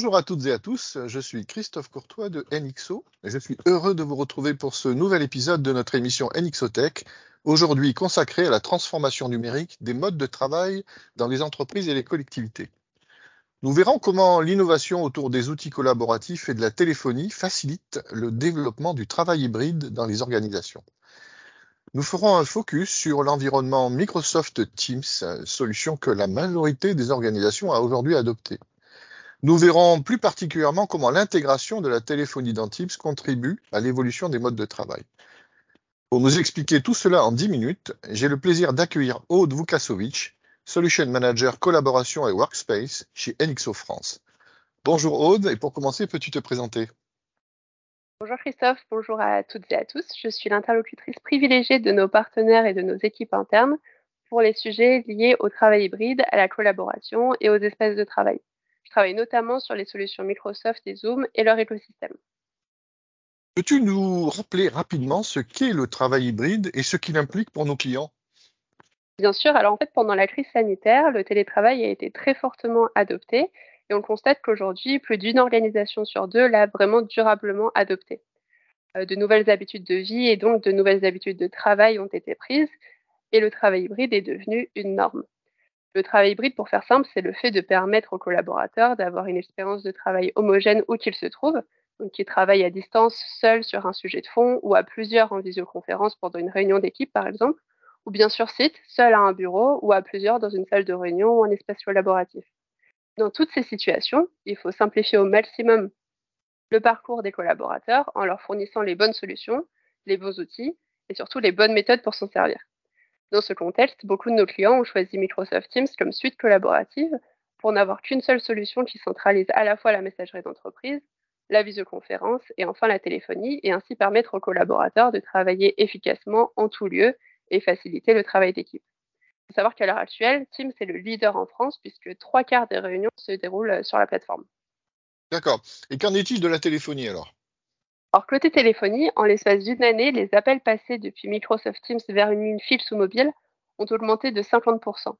Bonjour à toutes et à tous, je suis Christophe Courtois de NXO et je suis heureux de vous retrouver pour ce nouvel épisode de notre émission NXOTech, aujourd'hui consacré à la transformation numérique des modes de travail dans les entreprises et les collectivités. Nous verrons comment l'innovation autour des outils collaboratifs et de la téléphonie facilite le développement du travail hybride dans les organisations. Nous ferons un focus sur l'environnement Microsoft Teams, solution que la majorité des organisations a aujourd'hui adoptée. Nous verrons plus particulièrement comment l'intégration de la téléphonie dans contribue à l'évolution des modes de travail. Pour nous expliquer tout cela en 10 minutes, j'ai le plaisir d'accueillir Aude Vukasovic, Solution Manager Collaboration et Workspace chez NXO France. Bonjour Aude, et pour commencer, peux-tu te présenter? Bonjour Christophe, bonjour à toutes et à tous. Je suis l'interlocutrice privilégiée de nos partenaires et de nos équipes internes pour les sujets liés au travail hybride, à la collaboration et aux espaces de travail. Je travaille notamment sur les solutions Microsoft et Zoom et leur écosystème. Peux-tu nous rappeler rapidement ce qu'est le travail hybride et ce qu'il implique pour nos clients? Bien sûr, alors en fait, pendant la crise sanitaire, le télétravail a été très fortement adopté et on constate qu'aujourd'hui, plus d'une organisation sur deux l'a vraiment durablement adopté. Euh, de nouvelles habitudes de vie et donc de nouvelles habitudes de travail ont été prises et le travail hybride est devenu une norme. Le travail hybride, pour faire simple, c'est le fait de permettre aux collaborateurs d'avoir une expérience de travail homogène où qu'ils se trouvent, donc qui travaillent à distance seuls sur un sujet de fond ou à plusieurs en visioconférence pendant une réunion d'équipe, par exemple, ou bien sur site, seul à un bureau ou à plusieurs dans une salle de réunion ou un espace collaboratif. Dans toutes ces situations, il faut simplifier au maximum le parcours des collaborateurs en leur fournissant les bonnes solutions, les bons outils et surtout les bonnes méthodes pour s'en servir. Dans ce contexte, beaucoup de nos clients ont choisi Microsoft Teams comme suite collaborative pour n'avoir qu'une seule solution qui centralise à la fois la messagerie d'entreprise, la visioconférence et enfin la téléphonie, et ainsi permettre aux collaborateurs de travailler efficacement en tout lieu et faciliter le travail d'équipe. Il faut savoir qu'à l'heure actuelle, Teams est le leader en France puisque trois quarts des réunions se déroulent sur la plateforme. D'accord. Et qu'en est-il de la téléphonie alors? Alors, côté téléphonie, en l'espace d'une année, les appels passés depuis Microsoft Teams vers une ligne fixe ou mobile ont augmenté de 50%.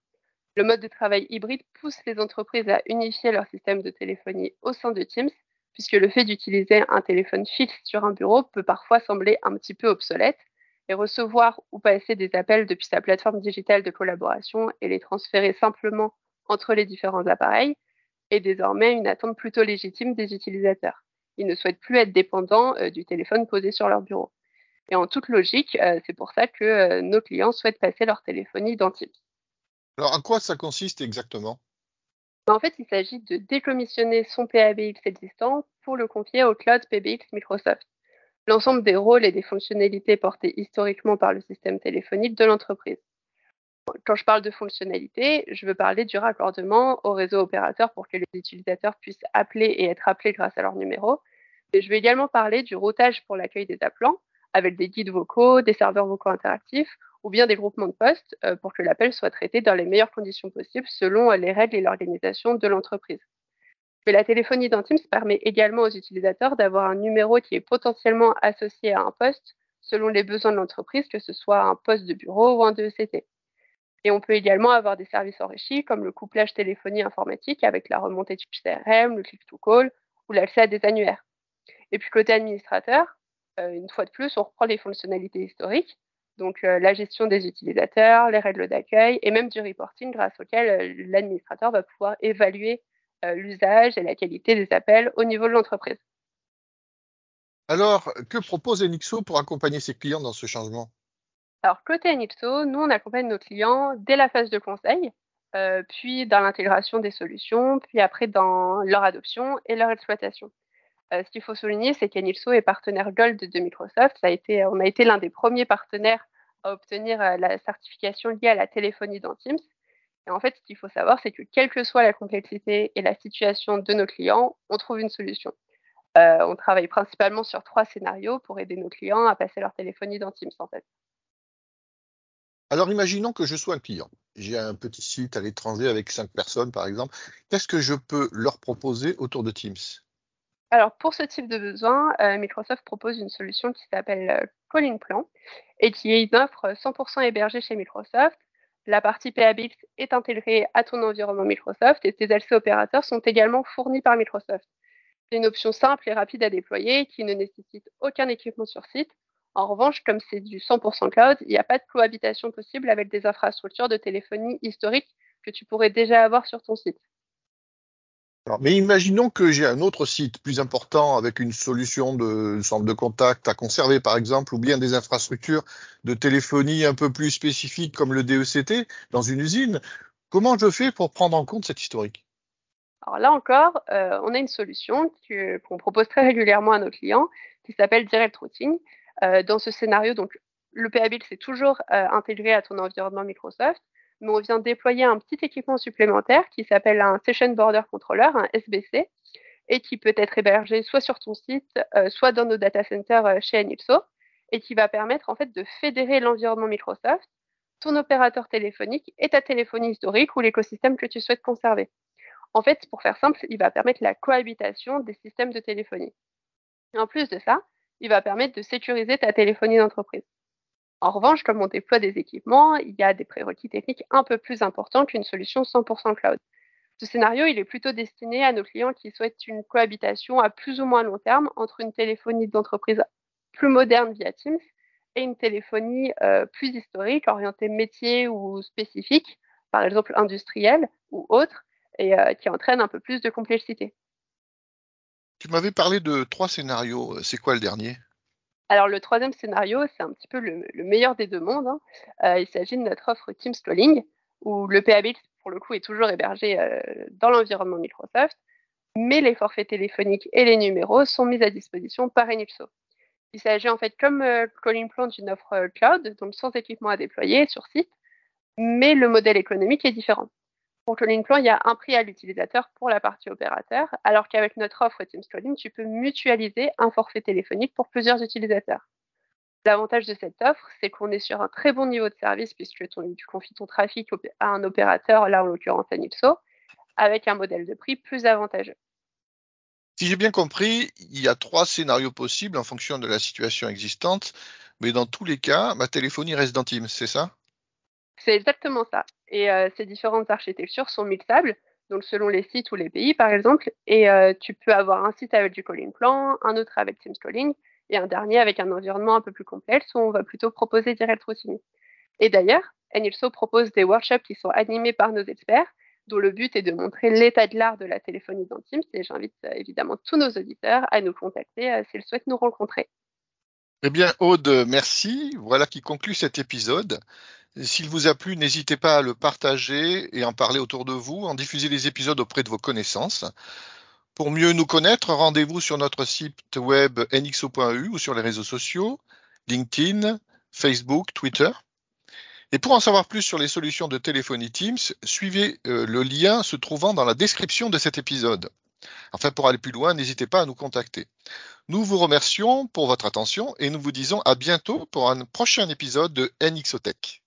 Le mode de travail hybride pousse les entreprises à unifier leur système de téléphonie au sein de Teams, puisque le fait d'utiliser un téléphone fixe sur un bureau peut parfois sembler un petit peu obsolète, et recevoir ou passer des appels depuis sa plateforme digitale de collaboration et les transférer simplement entre les différents appareils est désormais une attente plutôt légitime des utilisateurs ils ne souhaitent plus être dépendants euh, du téléphone posé sur leur bureau. Et en toute logique, euh, c'est pour ça que euh, nos clients souhaitent passer leur téléphonie Teams. Alors, à quoi ça consiste exactement? Ben, En fait, il s'agit de décommissionner son PABX existant pour le confier au cloud PBX Microsoft. L'ensemble des rôles et des fonctionnalités portés historiquement par le système téléphonique de l'entreprise. Quand je parle de fonctionnalités, je veux parler du raccordement au réseau opérateur pour que les utilisateurs puissent appeler et être appelés grâce à leur numéro. Je vais également parler du routage pour l'accueil des appelants avec des guides vocaux, des serveurs vocaux interactifs ou bien des groupements de postes euh, pour que l'appel soit traité dans les meilleures conditions possibles selon les règles et l'organisation de l'entreprise. La téléphonie dans Teams permet également aux utilisateurs d'avoir un numéro qui est potentiellement associé à un poste selon les besoins de l'entreprise, que ce soit un poste de bureau ou un DECT. Et on peut également avoir des services enrichis comme le couplage téléphonie informatique avec la remontée du CRM, le click-to-call ou l'accès à des annuaires. Et puis côté administrateur, euh, une fois de plus, on reprend les fonctionnalités historiques, donc euh, la gestion des utilisateurs, les règles d'accueil et même du reporting grâce auquel euh, l'administrateur va pouvoir évaluer l'usage et la qualité des appels au niveau de l'entreprise. Alors, que propose Enixo pour accompagner ses clients dans ce changement? Alors, côté NIPSO, nous, on accompagne nos clients dès la phase de conseil, euh, puis dans l'intégration des solutions, puis après dans leur adoption et leur exploitation. Euh, ce qu'il faut souligner, c'est qu'Enipso est partenaire Gold de Microsoft. Été, on a été l'un des premiers partenaires à obtenir euh, la certification liée à la téléphonie dans Teams. Et en fait, ce qu'il faut savoir, c'est que quelle que soit la complexité et la situation de nos clients, on trouve une solution. on travaille principalement sur trois scénarios pour aider nos clients à passer leur téléphonie dans Teams, en fait. Alors imaginons que je sois un client. J'ai un petit site à l'étranger avec cinq personnes, par exemple. Qu'est-ce que je peux leur proposer autour de Teams? Alors, pour ce type de besoin, euh, Microsoft propose une solution qui s'appelle euh, Calling Plan et qui est une offre 100% hébergée chez Microsoft. La partie PABX est intégrée à ton environnement Microsoft et tes LC opérateurs sont également fournis par Microsoft. C'est une option simple et rapide à déployer qui ne nécessite aucun équipement sur site. En revanche, comme c'est du 100% cloud, il n'y a pas de cohabitation possible avec des infrastructures de téléphonie historiques que tu pourrais déjà avoir sur ton site. Mais imaginons que j'ai un autre site plus important avec une solution de centre de contact à conserver, par exemple, ou bien des infrastructures de téléphonie un peu plus spécifiques comme le DECT dans une usine. Comment je fais pour prendre en compte cet historique? Alors là encore, euh, on a une solution qu'on propose très régulièrement à nos clients qui s'appelle Direct Routing. Euh, dans ce scénario, donc le PABIL c'est toujours euh, intégré à ton environnement Microsoft, mais on vient déployer un petit équipement supplémentaire qui s'appelle un Session Border Controller, un SBC, et qui peut être hébergé soit sur ton site, soit dans nos data centers chez Anipso, et qui va permettre en fait de fédérer l'environnement Microsoft, ton opérateur téléphonique et ta téléphonie historique ou l'écosystème que tu souhaites conserver. En fait, pour faire simple, il va permettre la cohabitation des systèmes de téléphonie. en plus de ça, il va permettre de sécuriser ta téléphonie d'entreprise. En revanche, comme on déploie des équipements, il y a des prérequis techniques un peu plus importants qu'une solution 100% cloud. Ce scénario, il est plutôt destiné à nos clients qui souhaitent une cohabitation à plus ou moins long terme entre une téléphonie d'entreprise plus moderne via Teams et une téléphonie euh, plus historique, orientée métier ou spécifique, par exemple industrielle ou autre, et euh, qui entraîne un peu plus de complexité. Tu m'avais parlé de trois scénarios. C'est quoi le dernier? Alors le troisième scénario, c'est un petit peu le, meilleur des deux mondes. Hein. Euh, il s'agit de notre offre Teams Calling, où le PABX, pour le coup, est toujours hébergé euh, dans l'environnement Microsoft, mais les forfaits téléphoniques et les numéros sont mis à disposition par Enipso. Il s'agit en fait comme Calling Plan d'une offre cloud, donc sans équipement à déployer sur site, mais le modèle économique est différent. Pour Calling Plan, il y a un prix à l'utilisateur pour la partie opérateur, alors qu'avec notre offre Teams Calling, tu peux mutualiser un forfait téléphonique pour plusieurs utilisateurs. L'avantage de cette offre, c'est qu'on est sur un très bon niveau de service puisque tu confies ton trafic à un opérateur, là en l'occurrence Anipso, avec un modèle de prix plus avantageux. Si j'ai bien compris, il y a trois scénarios possibles en fonction de la situation existante, mais dans tous les cas, ma téléphonie reste dans Teams, c'est ça? C'est exactement ça. Et euh, ces différentes architectures sont mixables, donc selon les sites ou les pays par exemple. Et euh, tu peux avoir un site avec du calling plan, un autre avec Teams Calling, et un dernier avec un environnement un peu plus complexe où on va plutôt proposer direct routing. Et d'ailleurs, Enilso propose des workshops qui sont animés par nos experts, dont le but est de montrer l'état de l'art de la téléphonie dans Teams. Et j'invite euh, évidemment tous nos auditeurs à nous contacter s'ils souhaitent nous rencontrer. Eh bien, Aude, merci. Voilà qui conclut cet épisode. S'il vous a plu, n'hésitez pas à le partager et en parler autour de vous, en diffuser les épisodes auprès de vos connaissances. Pour mieux nous connaître, rendez-vous sur notre site web nxo.eu ou sur les réseaux sociaux, LinkedIn, Facebook, Twitter. Et pour en savoir plus sur les solutions de téléphonie Teams, suivez euh, le lien se trouvant dans la description de cet épisode. Enfin, pour aller plus loin, n'hésitez pas à nous contacter. Nous vous remercions pour votre attention et nous vous disons à bientôt pour un prochain épisode de NXOTech.